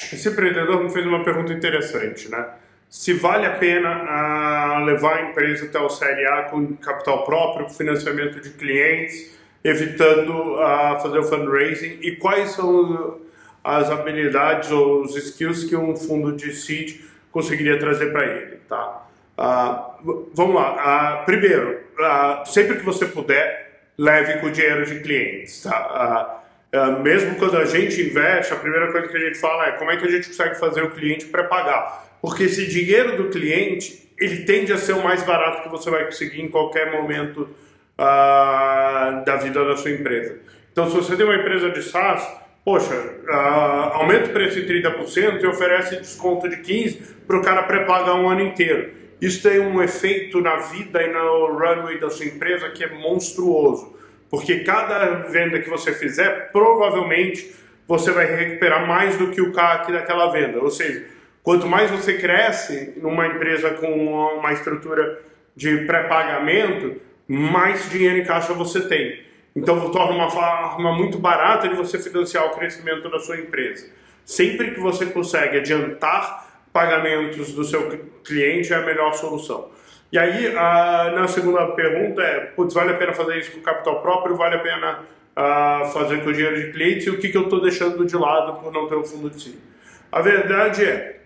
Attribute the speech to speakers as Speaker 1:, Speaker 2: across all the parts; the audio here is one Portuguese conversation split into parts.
Speaker 1: Esse empreendedor me fez uma pergunta interessante, né? Se vale a pena uh, levar a empresa até o Série A com capital próprio, financiamento de clientes, evitando uh, fazer o fundraising e quais são as habilidades ou os skills que um fundo de seed conseguiria trazer para ele, tá? Uh, vamos lá. primeiro, sempre que você puder, leve com o dinheiro de clientes, tá? Uh, mesmo quando a gente investe, a primeira coisa que a gente fala é como é que a gente consegue fazer o cliente pré-pagar. Porque esse dinheiro do cliente, ele tende a ser o mais barato que você vai conseguir em qualquer momento uh, da vida da sua empresa. Então, se você tem uma empresa de SaaS, poxa, uh, aumenta o preço em 30% e oferece desconto de 15% para o cara pré-pagar um ano inteiro. Isso tem um efeito na vida e no runway da sua empresa que é monstruoso. Porque cada venda que você fizer, provavelmente você vai recuperar mais do que o CAC daquela venda. Ou seja, quanto mais você cresce numa empresa com uma estrutura de pré-pagamento, mais dinheiro em caixa você tem. Então, torna uma forma muito barata de você financiar o crescimento da sua empresa. Sempre que você consegue adiantar pagamentos do seu cliente, é a melhor solução. E aí, a, na segunda pergunta é, putz, vale a pena fazer isso com capital próprio, vale a pena a, fazer com dinheiro de clientes e o que, que eu estou deixando de lado por não ter um fundo de si? A verdade é,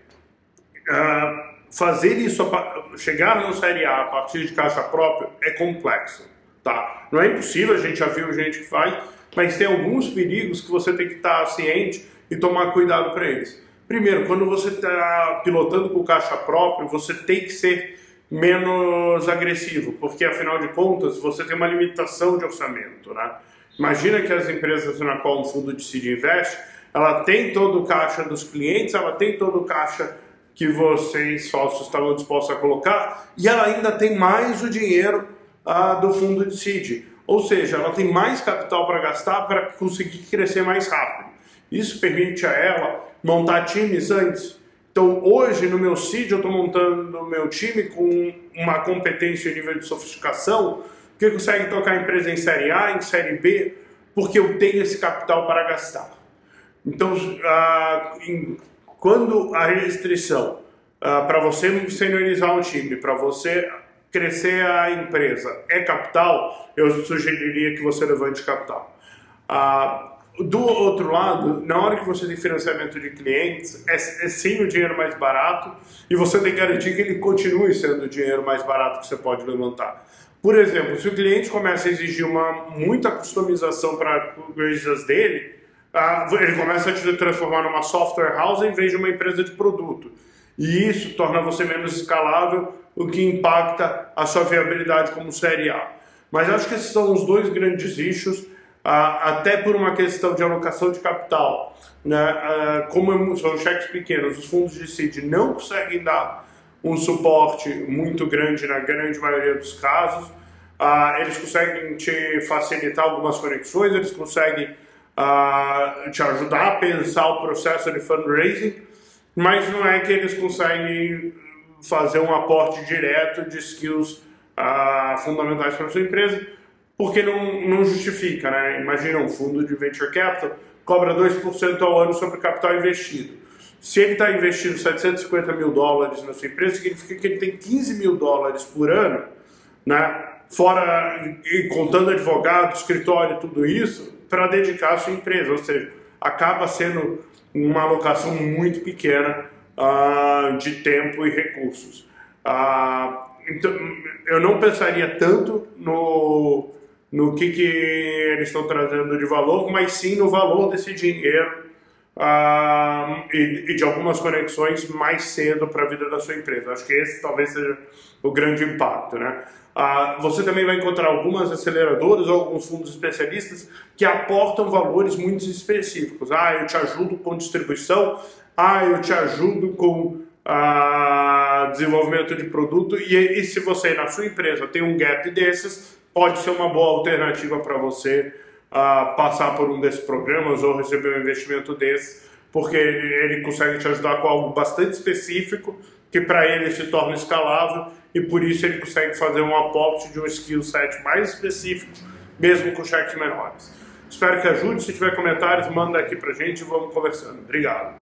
Speaker 1: a, fazer isso, chegar no Série A a partir de caixa própria é complexo, tá? Não é impossível, a gente já viu gente que faz, mas tem alguns perigos que você tem que estar ciente e tomar cuidado para eles. Primeiro, quando você está pilotando com caixa próprio, você tem que ser menos agressivo, porque afinal de contas você tem uma limitação de orçamento, né? Imagina que as empresas na qual um fundo de seed investe, ela tem todo o caixa dos clientes, ela tem todo o caixa que vocês sócios estavam dispostos a colocar e ela ainda tem mais o dinheiro ah, do fundo de seed. Ou seja, ela tem mais capital para gastar para conseguir crescer mais rápido. Isso permite a ela montar times antes então, hoje, no meu seed, eu estou montando o meu time com uma competência e nível de sofisticação que consegue tocar a empresa em Série A, em Série B, porque eu tenho esse capital para gastar. Então, ah, em, quando a restrição ah, para você seniorizar o time, para você crescer a empresa é capital, eu sugeriria que você levante capital. Ah, do outro lado, na hora que você tem financiamento de clientes, é, é sim o dinheiro mais barato e você tem que garantir que ele continue sendo o dinheiro mais barato que você pode levantar. Por exemplo, se o cliente começa a exigir uma muita customização para coisas dele, ele começa a te transformar numa software house em vez de uma empresa de produto. E isso torna você menos escalável, o que impacta a sua viabilidade como série A. Mas acho que esses são os dois grandes issues até por uma questão de alocação de capital. Né? como são cheques pequenos, os fundos de seed não conseguem dar um suporte muito grande na grande maioria dos casos. eles conseguem te facilitar algumas conexões, eles conseguem te ajudar a pensar o processo de fundraising, mas não é que eles conseguem fazer um aporte direto de skills fundamentais para a sua empresa porque não, não justifica, né? Imagina um fundo de venture capital cobra 2% ao ano sobre o capital investido. Se ele está investindo 750 mil dólares na sua empresa, significa que ele tem 15 mil dólares por ano, né? fora e contando advogado, escritório, tudo isso, para dedicar à sua empresa. Ou seja, acaba sendo uma alocação muito pequena uh, de tempo e recursos. Uh, então, eu não pensaria tanto no no que, que eles estão trazendo de valor, mas sim no valor desse dinheiro ah, e, e, de algumas conexões mais cedo para a vida da sua empresa. Acho que esse talvez seja o grande impacto. Né? Ah, você também vai encontrar algumas aceleradoras ou alguns fundos especialistas que aportam valores muito específicos. Ah, eu te ajudo com distribuição, ah, eu te ajudo com ah, desenvolvimento de produto, e, e se você na sua empresa tem um gap desses, pode ser uma boa alternativa para você uh, passar por um desses programas ou receber um investimento desse, porque ele consegue te ajudar com algo bastante específico que para ele se torna escalável e por isso ele consegue fazer um aporte de um skill set mais específico, mesmo com cheques menores. Espero que ajude. Se tiver comentários, manda aqui para gente e vamos conversando. Obrigado.